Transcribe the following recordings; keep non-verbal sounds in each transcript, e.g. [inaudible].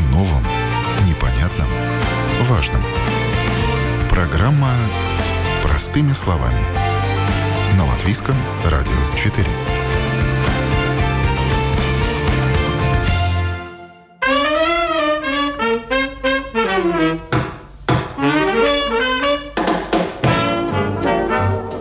О новом, непонятном, важном. Программа «Простыми словами». На Латвийском радио 4.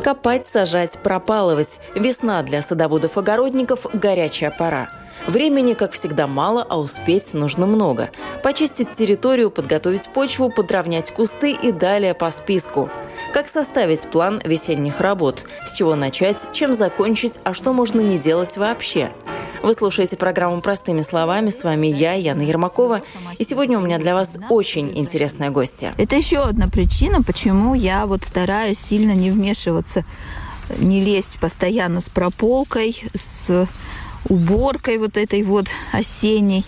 Копать, сажать, пропалывать. Весна для садоводов-огородников – горячая пора. Времени, как всегда, мало, а успеть нужно много. Почистить территорию, подготовить почву, подровнять кусты и далее по списку. Как составить план весенних работ? С чего начать, чем закончить, а что можно не делать вообще? Вы слушаете программу «Простыми словами». С вами я, Яна Ермакова. И сегодня у меня для вас очень интересная гостья. Это еще одна причина, почему я вот стараюсь сильно не вмешиваться, не лезть постоянно с прополкой, с уборкой вот этой вот осенней.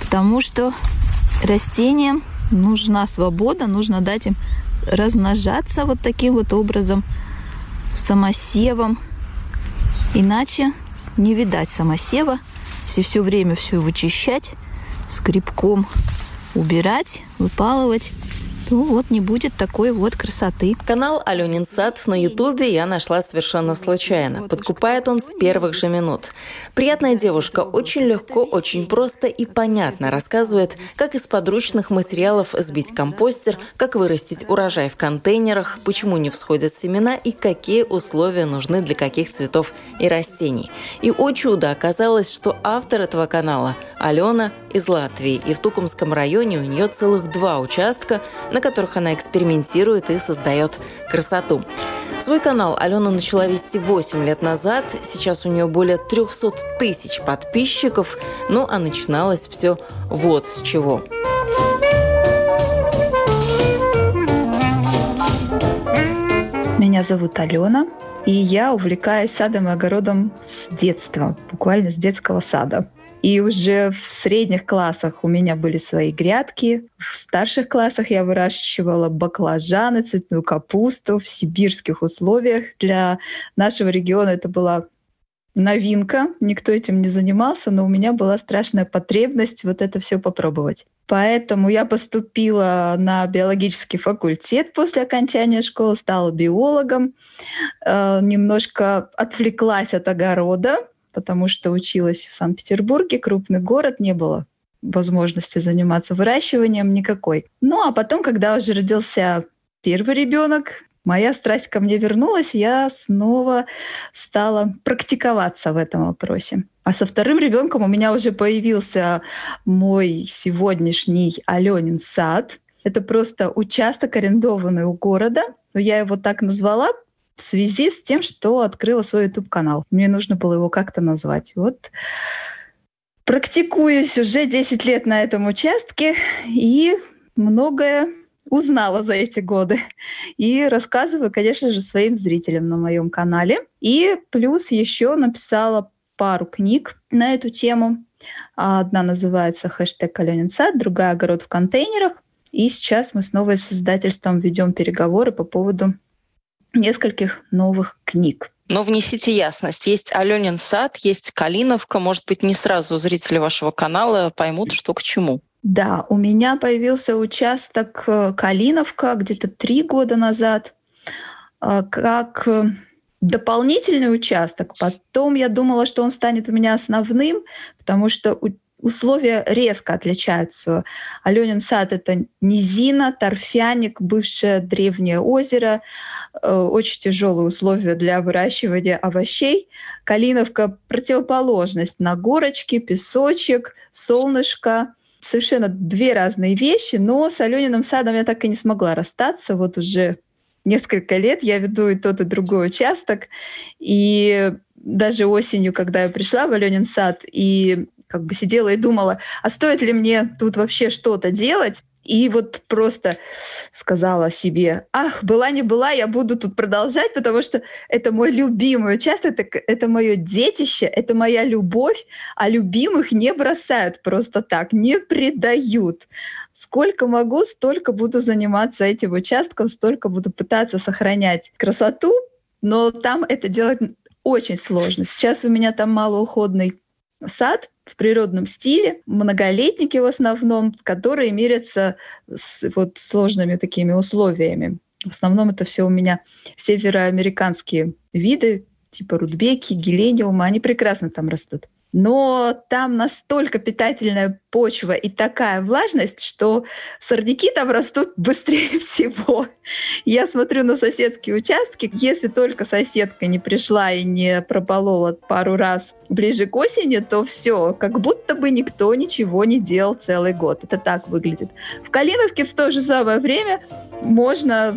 Потому что растениям нужна свобода, нужно дать им размножаться вот таким вот образом, самосевом. Иначе не видать самосева, если все время все вычищать, скребком убирать, выпалывать, ну вот не будет такой вот красоты. Канал Аленин Сад на Ютубе я нашла совершенно случайно. Подкупает он с первых же минут. Приятная девушка очень легко, очень просто и понятно рассказывает, как из подручных материалов сбить компостер, как вырастить урожай в контейнерах, почему не всходят семена и какие условия нужны для каких цветов и растений. И о чудо оказалось, что автор этого канала – Алена из Латвии, и в Тукумском районе у нее целых два участка, на которых она экспериментирует и создает красоту. Свой канал Алена начала вести 8 лет назад. Сейчас у нее более 300 тысяч подписчиков. Ну, а начиналось все вот с чего. Меня зовут Алена, и я увлекаюсь садом и огородом с детства, буквально с детского сада. И уже в средних классах у меня были свои грядки. В старших классах я выращивала баклажаны, цветную капусту в сибирских условиях. Для нашего региона это была новинка, никто этим не занимался, но у меня была страшная потребность вот это все попробовать. Поэтому я поступила на биологический факультет после окончания школы, стала биологом, э, немножко отвлеклась от огорода, потому что училась в Санкт-Петербурге, крупный город, не было возможности заниматься выращиванием никакой. Ну а потом, когда уже родился первый ребенок, моя страсть ко мне вернулась, я снова стала практиковаться в этом вопросе. А со вторым ребенком у меня уже появился мой сегодняшний Аленин сад. Это просто участок, арендованный у города. Но я его так назвала, в связи с тем, что открыла свой YouTube-канал. Мне нужно было его как-то назвать. Вот практикуюсь уже 10 лет на этом участке и многое узнала за эти годы. И рассказываю, конечно же, своим зрителям на моем канале. И плюс еще написала пару книг на эту тему. Одна называется «Хэштег Каленин сад», другая «Огород в контейнерах». И сейчас мы снова с издательством ведем переговоры по поводу нескольких новых книг. Но внесите ясность. Есть Аленин сад, есть Калиновка. Может быть, не сразу зрители вашего канала поймут, что к чему. Да, у меня появился участок э, Калиновка где-то три года назад э, как э, дополнительный участок. Потом я думала, что он станет у меня основным, потому что условия резко отличаются. Аленин сад — это низина, торфяник, бывшее древнее озеро, э, очень тяжелые условия для выращивания овощей. Калиновка — противоположность на горочке, песочек, солнышко. Совершенно две разные вещи, но с Алениным садом я так и не смогла расстаться. Вот уже несколько лет я веду и тот, и другой участок. И даже осенью, когда я пришла в Аленин сад и как бы сидела и думала, а стоит ли мне тут вообще что-то делать? И вот просто сказала себе, ах, была не была, я буду тут продолжать, потому что это мой любимый участок, это, это мое детище, это моя любовь, а любимых не бросают просто так, не предают. Сколько могу, столько буду заниматься этим участком, столько буду пытаться сохранять красоту, но там это делать очень сложно. Сейчас у меня там малоуходный сад в природном стиле, многолетники в основном, которые мерятся с вот сложными такими условиями. В основном это все у меня североамериканские виды, типа рудбеки, гелениума, они прекрасно там растут но там настолько питательная почва и такая влажность, что сорняки там растут [laughs] быстрее всего. Я смотрю на соседские участки, если только соседка не пришла и не прополола пару раз ближе к осени, то все, как будто бы никто ничего не делал целый год. Это так выглядит. В Калиновке в то же самое время можно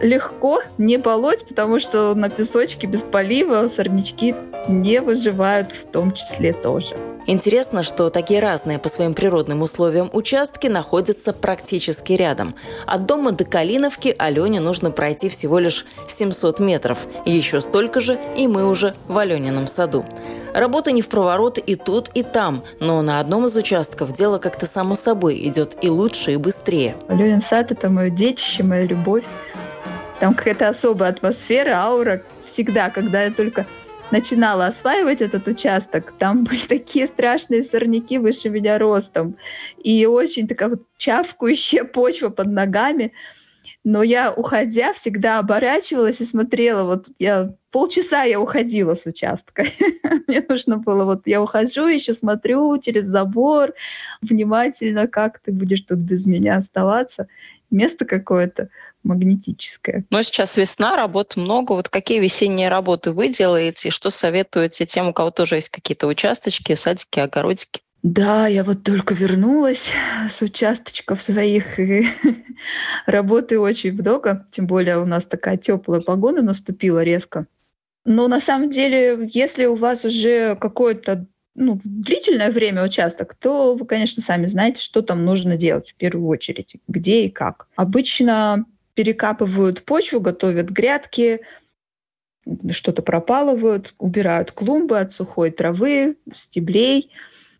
легко не полоть, потому что на песочке без полива сорнячки не выживают в том числе тоже. Интересно, что такие разные по своим природным условиям участки находятся практически рядом. От дома до Калиновки Алене нужно пройти всего лишь 700 метров. Еще столько же, и мы уже в Аленином саду. Работа не в проворот и тут, и там, но на одном из участков дело как-то само собой идет и лучше, и быстрее. Аленин сад – это мое детище, моя любовь. Там какая-то особая атмосфера, аура. Всегда, когда я только начинала осваивать этот участок, там [laughs] были такие страшные сорняки выше меня ростом. И очень такая вот чавкающая почва под ногами. Но я, уходя, всегда оборачивалась и смотрела. Вот я полчаса я уходила с участка. [laughs] Мне нужно было, вот я ухожу, еще смотрю через забор, внимательно, как ты будешь тут без меня оставаться. Место какое-то магнетическое. Но сейчас весна, работы много. Вот какие весенние работы вы делаете? И что советуете тем, у кого тоже есть какие-то участочки, садики, огородики? Да, я вот только вернулась с участочков своих, и [laughs] работы очень много, тем более у нас такая теплая погода наступила резко. Но на самом деле, если у вас уже какое-то ну, длительное время участок, то вы, конечно, сами знаете, что там нужно делать в первую очередь, где и как. Обычно перекапывают почву, готовят грядки, что-то пропалывают, убирают клумбы от сухой травы, стеблей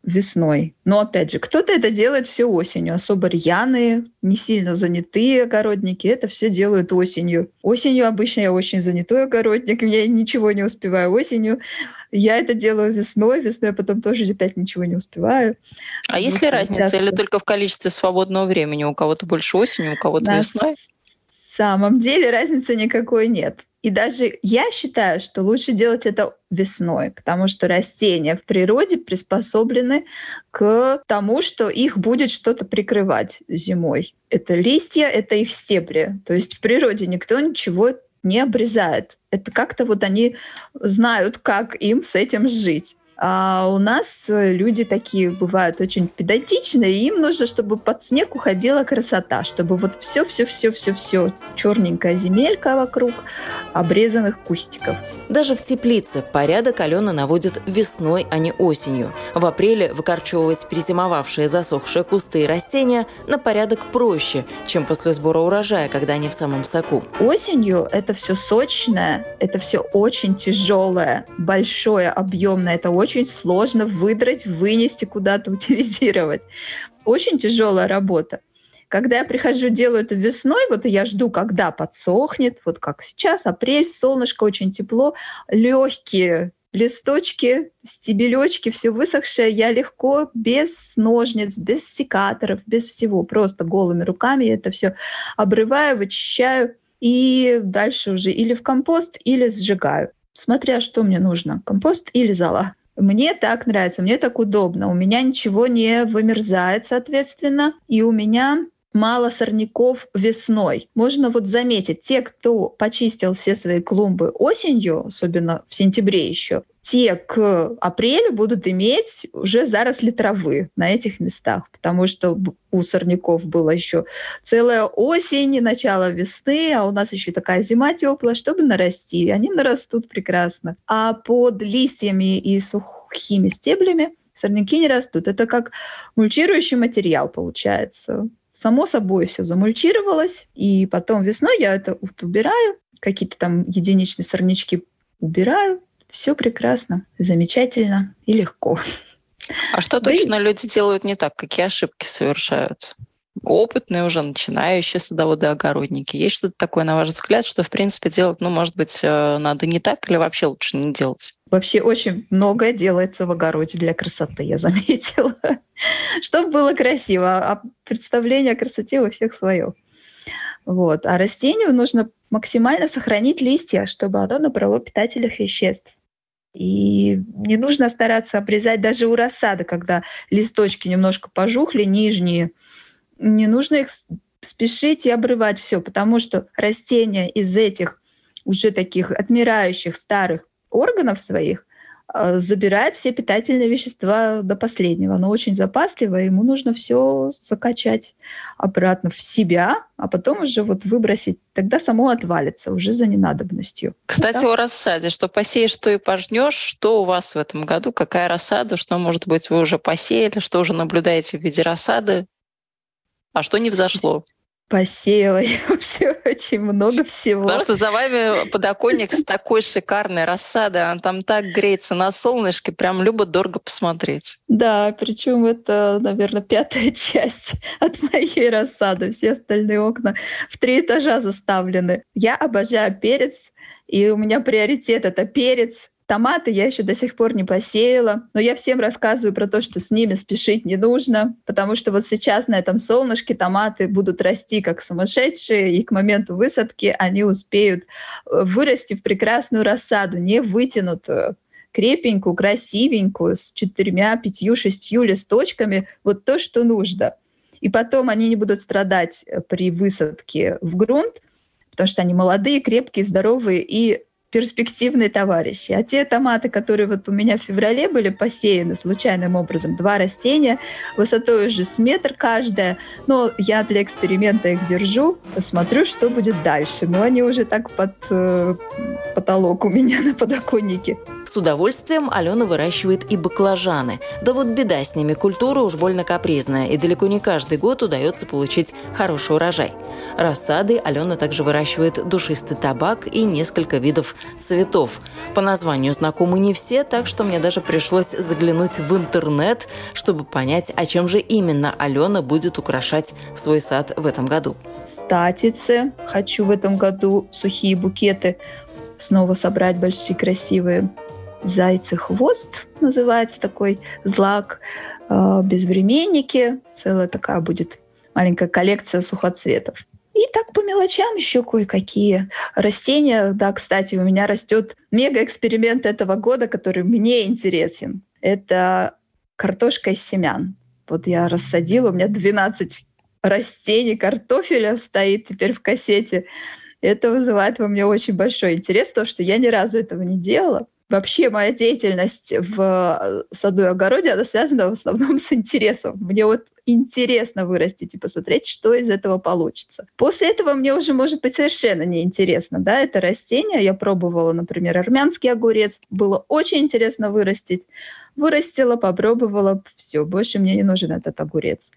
весной. Но опять же, кто-то это делает все осенью. Особо рьяные, не сильно занятые огородники это все делают осенью. Осенью обычно я очень занятой огородник, я ничего не успеваю осенью. Я это делаю весной, весной я потом тоже опять ничего не успеваю. А есть ли разница или только в количестве свободного времени? У кого-то больше осенью, у кого-то весной? Самом деле разницы никакой нет. И даже я считаю, что лучше делать это весной, потому что растения в природе приспособлены к тому, что их будет что-то прикрывать зимой. Это листья, это их стебли. То есть в природе никто ничего не обрезает. Это как-то вот они знают, как им с этим жить. А у нас э, люди такие бывают очень педантичные, и им нужно, чтобы под снег уходила красота, чтобы вот все, все, все, все, все черненькая земелька вокруг обрезанных кустиков. Даже в теплице порядок Алена наводит весной, а не осенью. В апреле выкорчевывать перезимовавшие засохшие кусты и растения на порядок проще, чем после сбора урожая, когда они в самом соку. Осенью это все сочное, это все очень тяжелое, большое, объемное, это очень очень сложно выдрать, вынести куда-то, утилизировать. Очень тяжелая работа. Когда я прихожу, делаю это весной, вот я жду, когда подсохнет, вот как сейчас, апрель, солнышко, очень тепло, легкие листочки, стебелечки, все высохшее, я легко, без ножниц, без секаторов, без всего, просто голыми руками это все обрываю, вычищаю и дальше уже или в компост, или сжигаю, смотря что мне нужно, компост или зола. Мне так нравится, мне так удобно. У меня ничего не вымерзает, соответственно, и у меня мало сорняков весной. Можно вот заметить, те, кто почистил все свои клумбы осенью, особенно в сентябре еще, те к апрелю будут иметь уже заросли травы на этих местах, потому что у сорняков была еще целая осень, начало весны, а у нас еще такая зима теплая, чтобы нарасти. Они нарастут прекрасно. А под листьями и сухими стеблями сорняки не растут. Это как мульчирующий материал получается. Само собой все замульчировалось, и потом весной я это убираю, какие-то там единичные сорнячки убираю, все прекрасно, замечательно и легко. А что точно люди делают не так? Какие ошибки совершают? опытные уже, начинающие садоводы-огородники? Есть что-то такое, на ваш взгляд, что, в принципе, делать, ну, может быть, э, надо не так или вообще лучше не делать? Вообще очень многое делается в огороде для красоты, я заметила. [laughs] Чтобы было красиво. А представление о красоте у всех свое. Вот. А растению нужно максимально сохранить листья, чтобы оно набрало питательных веществ. И не нужно стараться обрезать даже у рассады, когда листочки немножко пожухли, нижние. Не нужно их спешить и обрывать все, потому что растения из этих уже таких отмирающих старых органов своих забирает все питательные вещества до последнего. Оно очень запасливое, ему нужно все закачать обратно в себя, а потом уже вот выбросить. Тогда само отвалится уже за ненадобностью. Кстати, да? о рассаде. Что посеешь, что и пожнешь. Что у вас в этом году? Какая рассада? Что, может быть, вы уже посеяли? Что уже наблюдаете в виде рассады? А что не взошло? Посеяла я [laughs] вообще очень много всего. Потому что за вами подоконник с такой шикарной рассадой, он там так греется на солнышке, прям любо-дорого посмотреть. Да, причем это, наверное, пятая [laughs] часть от моей рассады. Все остальные окна в три этажа заставлены. Я обожаю перец, и у меня приоритет — это перец, Томаты я еще до сих пор не посеяла, но я всем рассказываю про то, что с ними спешить не нужно, потому что вот сейчас на этом солнышке томаты будут расти как сумасшедшие, и к моменту высадки они успеют э, вырасти в прекрасную рассаду, не вытянутую крепенькую, красивенькую, с четырьмя, пятью, шестью листочками, вот то, что нужно. И потом они не будут страдать э, при высадке в грунт, потому что они молодые, крепкие, здоровые и перспективные товарищи. А те томаты, которые вот у меня в феврале были посеяны случайным образом, два растения, высотой уже с метр каждая, но я для эксперимента их держу, смотрю, что будет дальше. Но они уже так под э, потолок у меня на подоконнике. С удовольствием Алена выращивает и баклажаны. Да вот беда с ними, культура уж больно капризная, и далеко не каждый год удается получить хороший урожай. Рассады Алена также выращивает душистый табак и несколько видов цветов. По названию знакомы не все, так что мне даже пришлось заглянуть в интернет, чтобы понять, о чем же именно Алена будет украшать свой сад в этом году. Статицы. Хочу в этом году сухие букеты снова собрать большие, красивые. Зайцы хвост называется такой злак. А, безвременники. Целая такая будет маленькая коллекция сухоцветов. И так по мелочам еще кое-какие растения. Да, кстати, у меня растет мега-эксперимент этого года, который мне интересен. Это картошка из семян. Вот я рассадила, у меня 12 растений картофеля стоит теперь в кассете. Это вызывает во мне очень большой интерес, потому что я ни разу этого не делала. Вообще моя деятельность в э, саду и огороде, она связана в основном с интересом. Мне вот интересно вырастить и посмотреть, что из этого получится. После этого мне уже может быть совершенно неинтересно. Да? Это растение. Я пробовала, например, армянский огурец. Было очень интересно вырастить. Вырастила, попробовала. Все, больше мне не нужен этот огурец.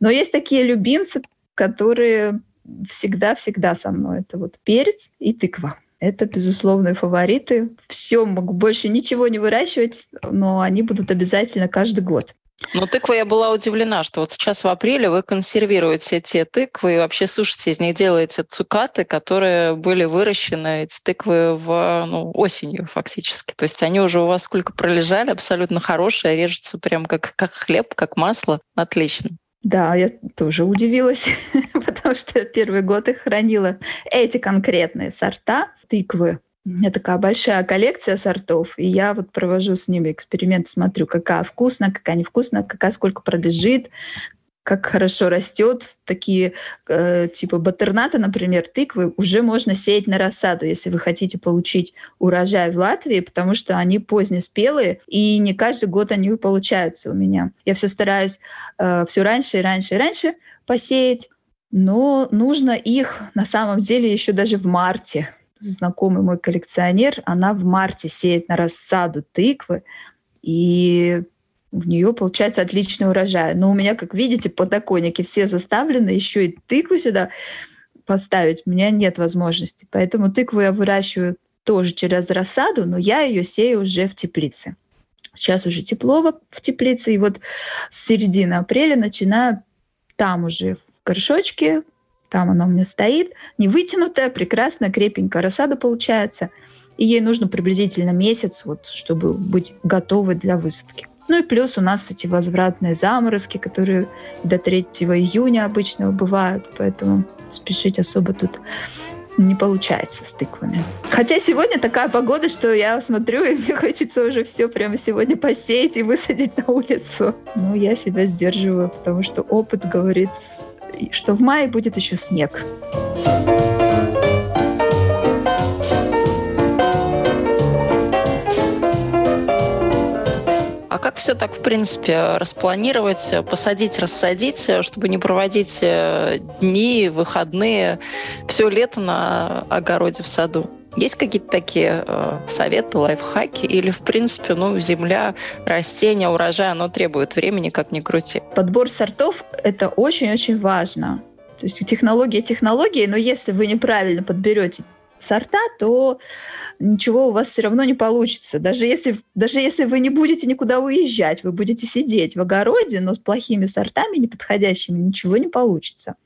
Но есть такие любимцы, которые всегда-всегда со мной. Это вот перец и тыква. Это безусловные фавориты. Все, могу больше ничего не выращивать, но они будут обязательно каждый год. Ну, тыква я была удивлена, что вот сейчас в апреле вы консервируете те тыквы и вообще сушите из них, делаете цукаты, которые были выращены, эти тыквы, в, ну, осенью фактически. То есть они уже у вас сколько пролежали, абсолютно хорошие, режутся прям как, как хлеб, как масло. Отлично. Да, я тоже удивилась, [laughs] потому что первый год их хранила. Эти конкретные сорта тыквы. У меня такая большая коллекция сортов, и я вот провожу с ними эксперимент, смотрю, какая вкусная, какая невкусная, какая сколько пролежит, как хорошо растет. Такие э, типа батерната, например, тыквы, уже можно сеять на рассаду, если вы хотите получить урожай в Латвии, потому что они позднеспелые, и не каждый год они получаются у меня. Я все стараюсь э, все раньше и раньше и раньше посеять, но нужно их на самом деле еще даже в марте. Знакомый мой коллекционер, она в марте сеет на рассаду тыквы, и в нее получается отличный урожай. Но у меня, как видите, подоконники все заставлены, еще и тыкву сюда поставить у меня нет возможности. Поэтому тыкву я выращиваю тоже через рассаду, но я ее сею уже в теплице. Сейчас уже тепло в теплице, и вот с середины апреля начинаю там уже горшочке, там она у меня стоит, не вытянутая, прекрасная, крепенькая рассада получается. И ей нужно приблизительно месяц, вот, чтобы быть готовой для высадки. Ну и плюс у нас эти возвратные заморозки, которые до 3 июня обычно бывают, поэтому спешить особо тут не получается с тыквами. Хотя сегодня такая погода, что я смотрю, и [laughs] мне хочется уже все прямо сегодня посеять и высадить на улицу. Но я себя сдерживаю, потому что опыт говорит, что в мае будет еще снег. Как все так, в принципе, распланировать, посадить, рассадить, чтобы не проводить э, дни, выходные, все лето на огороде в саду? Есть какие-то такие э, советы, лайфхаки? Или, в принципе, ну, земля, растения, урожай, оно требует времени, как ни крути? Подбор сортов — это очень-очень важно. То есть технология технологии, но если вы неправильно подберете сорта, то ничего у вас все равно не получится. Даже если, даже если вы не будете никуда уезжать, вы будете сидеть в огороде, но с плохими сортами, неподходящими, ничего не получится.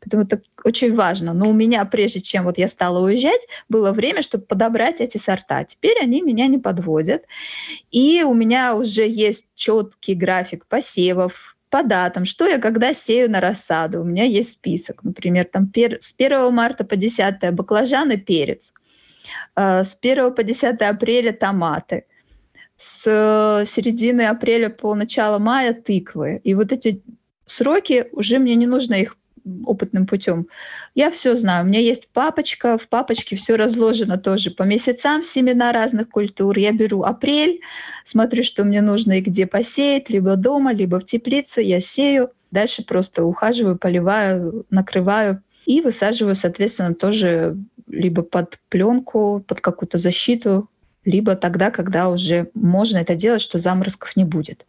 Поэтому это очень важно. Но у меня, прежде чем вот я стала уезжать, было время, чтобы подобрать эти сорта. Теперь они меня не подводят. И у меня уже есть четкий график посевов, по датам, что я когда сею на рассаду. У меня есть список. Например, там пер... с 1 марта по 10 баклажаны, перец – Э, с 1 по 10 апреля томаты. С э, середины апреля по начало мая тыквы. И вот эти сроки уже мне не нужно их опытным путем. Я все знаю. У меня есть папочка, в папочке все разложено тоже по месяцам семена разных культур. Я беру апрель, смотрю, что мне нужно и где посеять, либо дома, либо в теплице. Я сею, дальше просто ухаживаю, поливаю, накрываю и высаживаю, соответственно, тоже либо под пленку, под какую-то защиту, либо тогда, когда уже можно это делать, что заморозков не будет.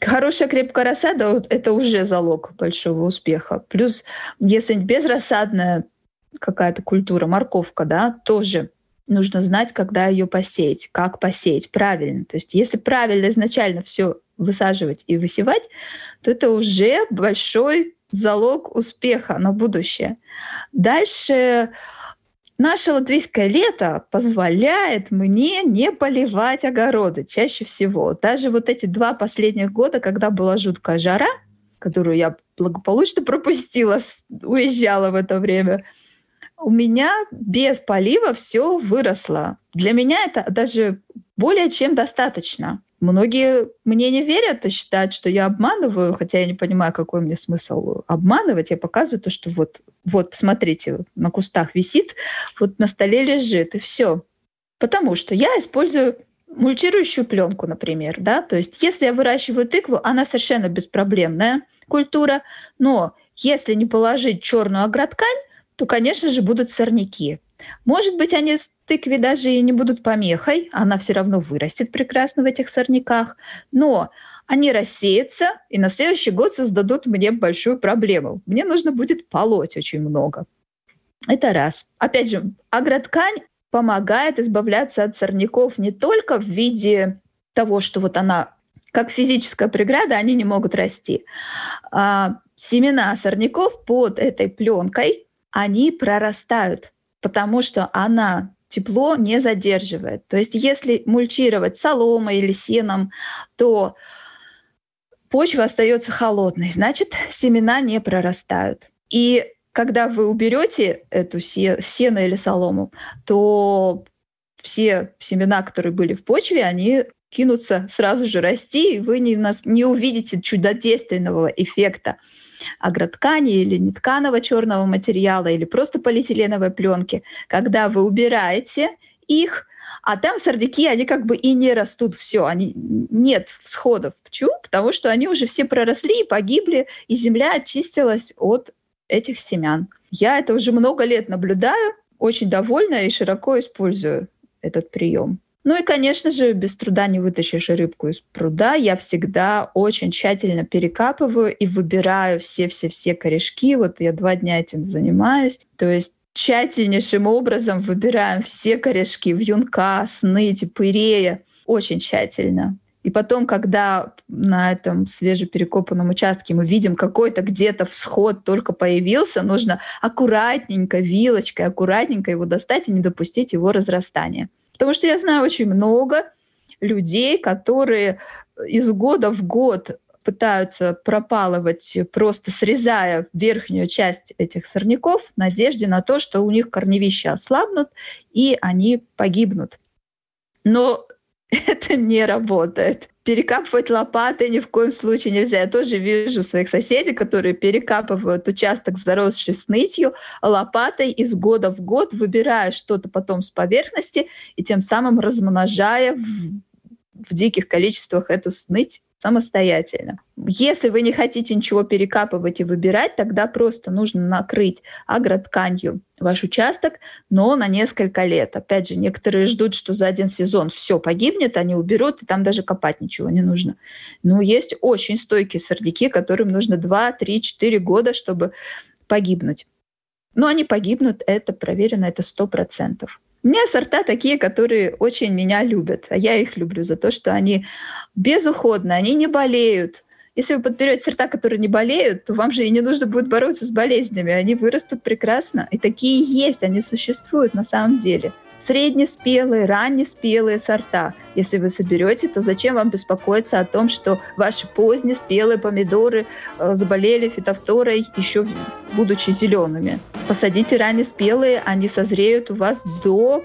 Хорошая крепкая рассада — это уже залог большого успеха. Плюс, если безрассадная какая-то культура, морковка, да, тоже нужно знать, когда ее посеять, как посеять правильно. То есть если правильно изначально все высаживать и высевать, то это уже большой залог успеха на будущее. Дальше наше латвийское лето позволяет мне не поливать огороды чаще всего. Даже вот эти два последних года, когда была жуткая жара, которую я благополучно пропустила, уезжала в это время, у меня без полива все выросло. Для меня это даже более чем достаточно. Многие мне не верят и считают, что я обманываю, хотя я не понимаю, какой мне смысл обманывать. Я показываю то, что вот, вот, посмотрите, на кустах висит, вот на столе лежит, и все. Потому что я использую мульчирующую пленку, например, да, то есть если я выращиваю тыкву, она совершенно беспроблемная культура, но если не положить черную агроткань, то, конечно же, будут сорняки. Может быть, они тыкве даже и не будут помехой, она все равно вырастет прекрасно в этих сорняках, но они рассеются и на следующий год создадут мне большую проблему. Мне нужно будет полоть очень много. Это раз. Опять же, агроткань помогает избавляться от сорняков не только в виде того, что вот она как физическая преграда, они не могут расти. А семена сорняков под этой пленкой, они прорастают, потому что она тепло не задерживает. То есть если мульчировать соломой или сеном, то почва остается холодной, значит, семена не прорастают. И когда вы уберете эту сено или солому, то все семена, которые были в почве, они кинутся сразу же расти, и вы не, не увидите чудодейственного эффекта агроткани или нетканого черного материала или просто полиэтиленовой пленки, когда вы убираете их, а там сорняки, они как бы и не растут, все, они нет всходов. Почему? Потому что они уже все проросли и погибли, и земля очистилась от этих семян. Я это уже много лет наблюдаю, очень довольна и широко использую этот прием. Ну и, конечно же, без труда не вытащишь рыбку из пруда. Я всегда очень тщательно перекапываю и выбираю все-все-все корешки. Вот я два дня этим занимаюсь. То есть тщательнейшим образом выбираем все корешки в юнка, сныти, пырея. Очень тщательно. И потом, когда на этом свежеперекопанном участке мы видим какой-то где-то всход только появился, нужно аккуратненько, вилочкой, аккуратненько его достать и не допустить его разрастания. Потому что я знаю очень много людей, которые из года в год пытаются пропалывать, просто срезая верхнюю часть этих сорняков в надежде на то, что у них корневища ослабнут и они погибнут. Но [laughs] это не работает. Перекапывать лопатой ни в коем случае нельзя. Я тоже вижу своих соседей, которые перекапывают участок, заросший снытью, лопатой из года в год, выбирая что-то потом с поверхности и тем самым размножая в, диких количествах эту сныть самостоятельно. Если вы не хотите ничего перекапывать и выбирать, тогда просто нужно накрыть агротканью ваш участок, но на несколько лет. Опять же, некоторые ждут, что за один сезон все погибнет, они уберут, и там даже копать ничего не нужно. Но есть очень стойкие сорняки, которым нужно 2, 3, 4 года, чтобы погибнуть. Но они погибнут, это проверено, это 100%. У меня сорта такие, которые очень меня любят, а я их люблю за то, что они безуходны, они не болеют. Если вы подберете сорта, которые не болеют, то вам же и не нужно будет бороться с болезнями. Они вырастут прекрасно. И такие есть, они существуют на самом деле среднеспелые, раннеспелые сорта. Если вы соберете, то зачем вам беспокоиться о том, что ваши позднеспелые помидоры э, заболели фитофторой еще будучи зелеными? Посадите раннеспелые, они созреют у вас до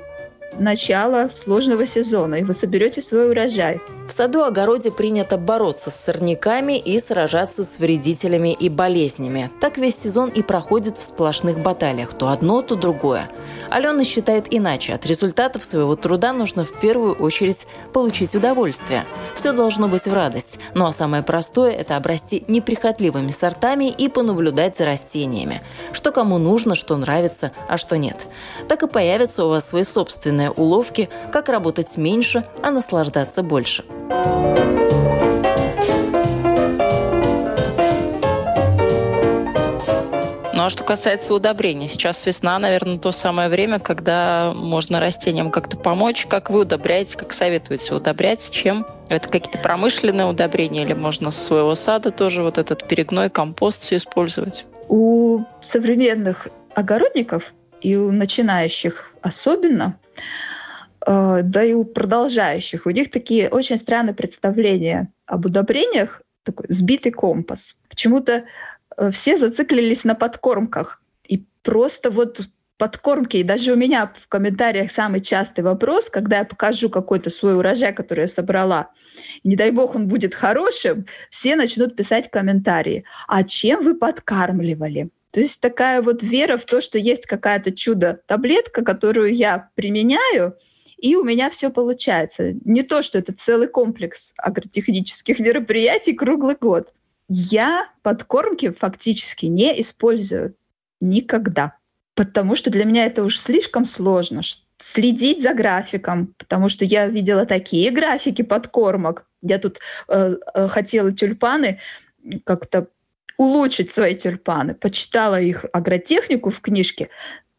начала сложного сезона, и вы соберете свой урожай. В саду-огороде принято бороться с сорняками и сражаться с вредителями и болезнями. Так весь сезон и проходит в сплошных баталиях, то одно, то другое. Алена считает иначе. От результатов своего труда нужно в первую очередь получить удовольствие. Все должно быть в радость. Ну а самое простое – это обрасти неприхотливыми сортами и понаблюдать за растениями. Что кому нужно, что нравится, а что нет. Так и появятся у вас свои собственные разные уловки, как работать меньше, а наслаждаться больше. Ну а что касается удобрений, сейчас весна, наверное, то самое время, когда можно растениям как-то помочь. Как вы удобряете, как советуете удобрять, чем? Это какие-то промышленные удобрения или можно с своего сада тоже вот этот перегной, компост все использовать? У современных огородников и у начинающих особенно, да и у продолжающих, у них такие очень странные представления об удобрениях, такой сбитый компас. Почему-то э, все зациклились на подкормках. И просто вот подкормки. И даже у меня в комментариях самый частый вопрос, когда я покажу какой-то свой урожай, который я собрала, не дай бог он будет хорошим, все начнут писать комментарии. А чем вы подкармливали? То есть такая вот вера в то, что есть какая-то чудо-таблетка, которую я применяю, и у меня все получается. Не то, что это целый комплекс агротехнических мероприятий круглый год. Я подкормки фактически не использую никогда, потому что для меня это уже слишком сложно следить за графиком, потому что я видела такие графики подкормок. Я тут э, э, хотела тюльпаны как-то улучшить свои тюльпаны. Почитала их агротехнику в книжке.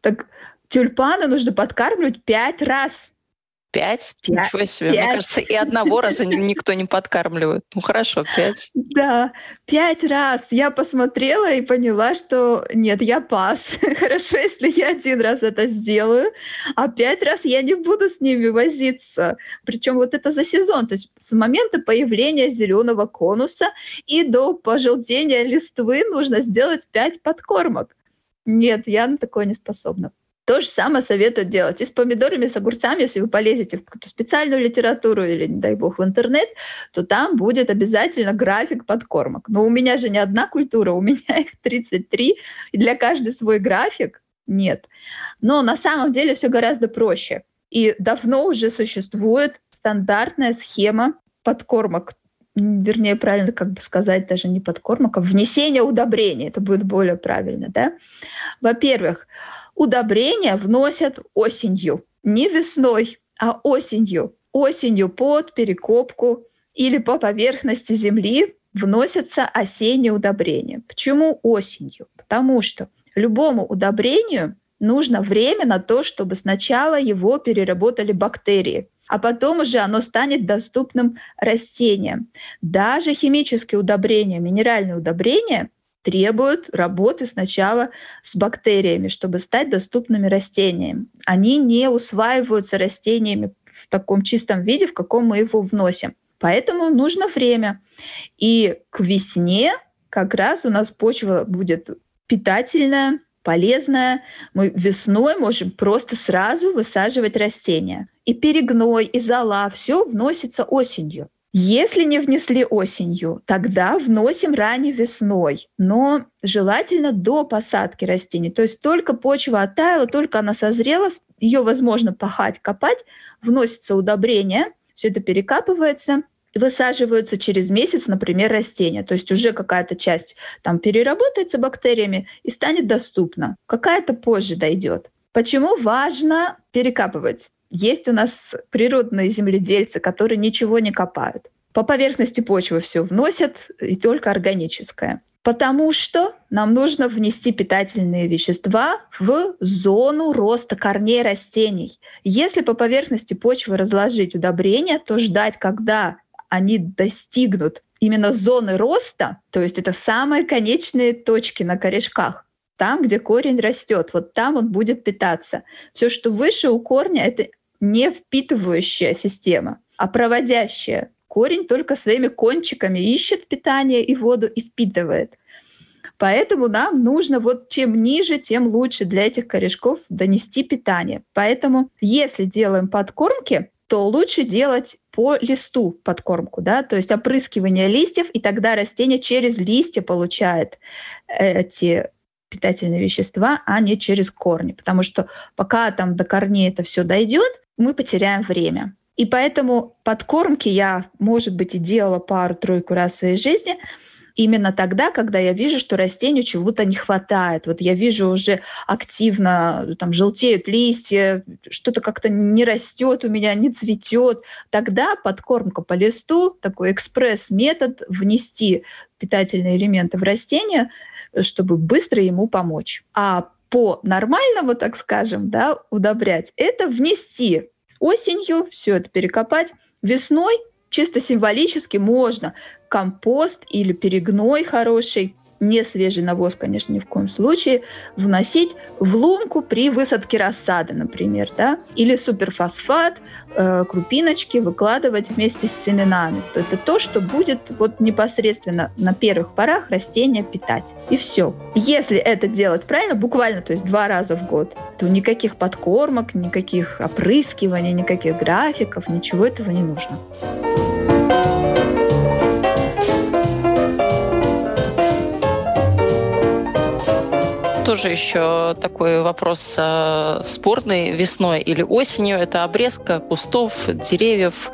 Так тюльпаны нужно подкармливать пять раз. Пять? пять Ничего себе. Пять. Мне кажется, и одного раза никто не подкармливает. Ну хорошо, пять. Да, пять раз. Я посмотрела и поняла, что нет, я пас. [laughs] Хорошо, если я один раз это сделаю, а пять раз я не буду с ними возиться. Причем вот это за сезон. То есть с момента появления зеленого конуса и до пожелтения листвы нужно сделать пять подкормок. Нет, я на такое не способна. То же самое советуют делать и с помидорами, с огурцами. Если вы полезете в какую-то специальную литературу или, не дай бог, в интернет, то там будет обязательно график подкормок. Но у меня же не одна культура, у меня [laughs] их 33, и для каждой свой график нет. Но на самом деле все гораздо проще. И давно уже существует стандартная схема подкормок, вернее, правильно как бы сказать, даже не подкормок, а внесение удобрений. Это будет более правильно, да? Во-первых, Удобрения вносят осенью. Не весной, а осенью. Осенью под перекопку или по поверхности земли вносятся осенние удобрения. Почему осенью? Потому что любому удобрению нужно время на то, чтобы сначала его переработали бактерии. а потом уже оно станет доступным растениям. Даже химические удобрения, минеральные удобрения требуют работы сначала с бактериями, чтобы стать доступными растениям. Они не усваиваются растениями в таком чистом виде, в каком мы его вносим. Поэтому нужно время. И к весне как раз у нас почва будет питательная, полезная. Мы весной можем просто сразу высаживать растения. И перегной, и зола, все вносится осенью. Если не внесли осенью, тогда вносим ранней весной, но желательно до посадки растений. То есть только почва оттаяла, только она созрела, ее возможно пахать, копать, вносится удобрение, все это перекапывается, высаживаются через месяц, например, растения. То есть уже какая-то часть там переработается бактериями и станет доступна. Какая-то позже дойдет. Почему важно перекапывать? Есть у нас природные земледельцы, которые ничего не копают. По поверхности почвы все вносят, и только органическое. Потому что нам нужно внести питательные вещества в зону роста корней растений. Если по поверхности почвы разложить удобрения, то ждать, когда они достигнут именно зоны роста, то есть это самые конечные точки на корешках, там, где корень растет, вот там он будет питаться. Все, что выше у корня, это не впитывающая система, а проводящая. Корень только своими кончиками ищет питание и воду и впитывает. Поэтому нам нужно вот чем ниже, тем лучше для этих корешков донести питание. Поэтому если делаем подкормки, то лучше делать по листу подкормку, да, то есть опрыскивание листьев, и тогда растение через листья получает эти питательные вещества, а не через корни. Потому что пока там до корней это все дойдет, мы потеряем время. И поэтому подкормки я, может быть, и делала пару-тройку раз в своей жизни – именно тогда, когда я вижу, что растению чего-то не хватает. Вот я вижу уже активно, там желтеют листья, что-то как-то не растет у меня, не цветет. Тогда подкормка по листу, такой экспресс-метод внести питательные элементы в растение, чтобы быстро ему помочь. А по нормальному, так скажем, да, удобрять, это внести. Осенью, все это перекопать, весной чисто символически можно. Компост или перегной хороший, не свежий навоз, конечно, ни в коем случае, вносить в лунку при высадке рассады, например, да, или суперфосфат, э, крупиночки выкладывать вместе с семенами. То это то, что будет вот непосредственно на первых порах растения питать. И все. Если это делать правильно, буквально, то есть два раза в год, то никаких подкормок, никаких опрыскиваний, никаких графиков, ничего этого не нужно. Тоже еще такой вопрос э, спорный весной или осенью. Это обрезка кустов, деревьев.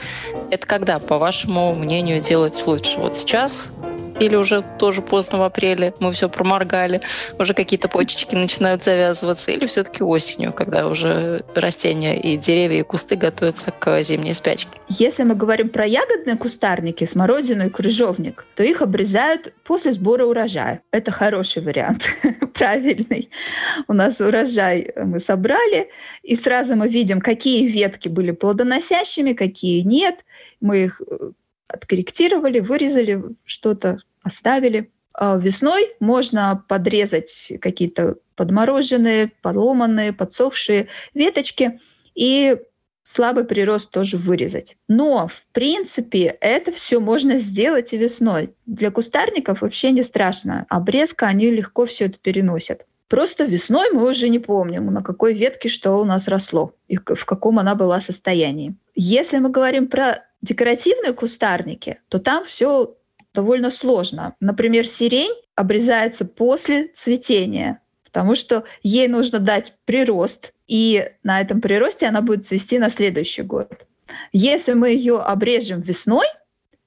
Это когда, по вашему мнению, делать лучше? Вот сейчас или уже тоже поздно в апреле, мы все проморгали, уже какие-то почечки начинают завязываться, или все-таки осенью, когда уже растения и деревья, и кусты готовятся к зимней спячке? Если мы говорим про ягодные кустарники, смородину и крыжовник, то их обрезают после сбора урожая. Это хороший вариант, [laughs] правильный. У нас урожай мы собрали, и сразу мы видим, какие ветки были плодоносящими, какие нет. Мы их э, откорректировали, вырезали что-то, оставили. А весной можно подрезать какие-то подмороженные, поломанные, подсохшие веточки и слабый прирост тоже вырезать. Но, в принципе, это все можно сделать и весной. Для кустарников вообще не страшно. Обрезка, они легко все это переносят. Просто весной мы уже не помним, на какой ветке что у нас росло и в каком она была состоянии. Если мы говорим про декоративные кустарники, то там все довольно сложно. Например, сирень обрезается после цветения, потому что ей нужно дать прирост, и на этом приросте она будет цвести на следующий год. Если мы ее обрежем весной,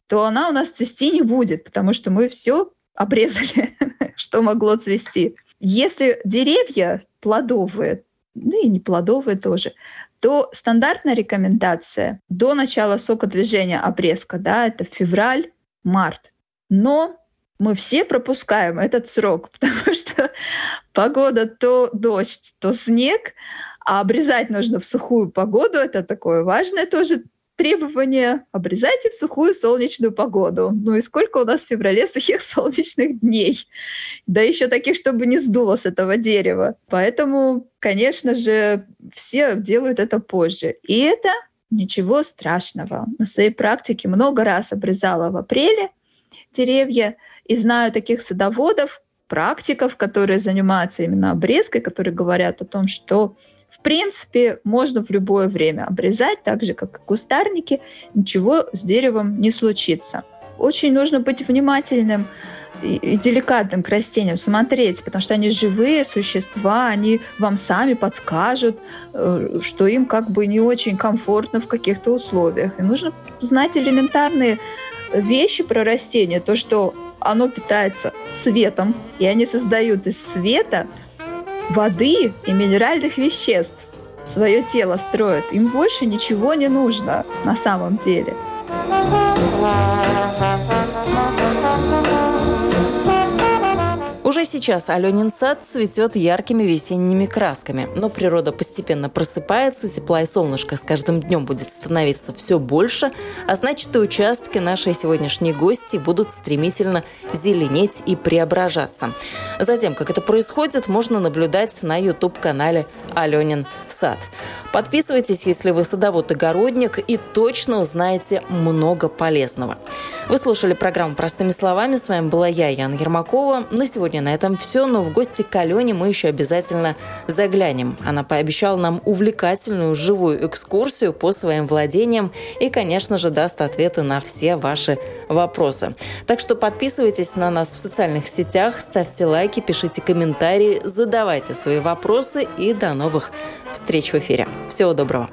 то она у нас цвести не будет, потому что мы все обрезали, [laughs] что могло цвести. Если деревья плодовые, ну и не плодовые тоже, то стандартная рекомендация до начала сокодвижения обрезка, да, это февраль, март. Но мы все пропускаем этот срок, [laughs] потому что погода то дождь, то снег, а обрезать нужно в сухую погоду. Это такое важное тоже требование обрезайте в сухую солнечную погоду. Ну и сколько у нас в феврале сухих [laughs] солнечных дней? Да еще таких, чтобы не сдуло с этого дерева. Поэтому, конечно же, все делают это позже. И это ничего страшного. На своей практике много раз обрезала в апреле деревья и знаю таких садоводов, практиков, которые занимаются именно обрезкой, которые говорят о том, что в принципе, можно в любое время обрезать, так же, как и кустарники, ничего с деревом не случится. Очень нужно быть внимательным и деликатным к растениям, смотреть, потому что они живые существа, они вам сами подскажут, э, что им как бы не очень комфортно в каких-то условиях. И нужно знать элементарные вещи про растения, то, что оно питается светом, и они создают из света воды и минеральных веществ. Свое тело строят. Им больше ничего не нужно на самом деле. Уже сейчас Аленин сад цветет яркими весенними красками, но природа постепенно просыпается, тепла и солнышко с каждым днем будет становиться все больше, а значит и участки нашей сегодняшней гости будут стремительно зеленеть и преображаться. Затем, как это происходит, можно наблюдать на YouTube-канале Аленин сад. Подписывайтесь, если вы садовод-огородник, и точно узнаете много полезного. Вы слушали программу «Простыми словами». С вами была я, Яна Ермакова. На сегодня на этом все, но в гости к Алене мы еще обязательно заглянем. Она пообещала нам увлекательную живую экскурсию по своим владениям и, конечно же, даст ответы на все ваши вопросы. Так что подписывайтесь на нас в социальных сетях, ставьте лайки, пишите комментарии, задавайте свои вопросы и до новых встреч в эфире. Всего доброго.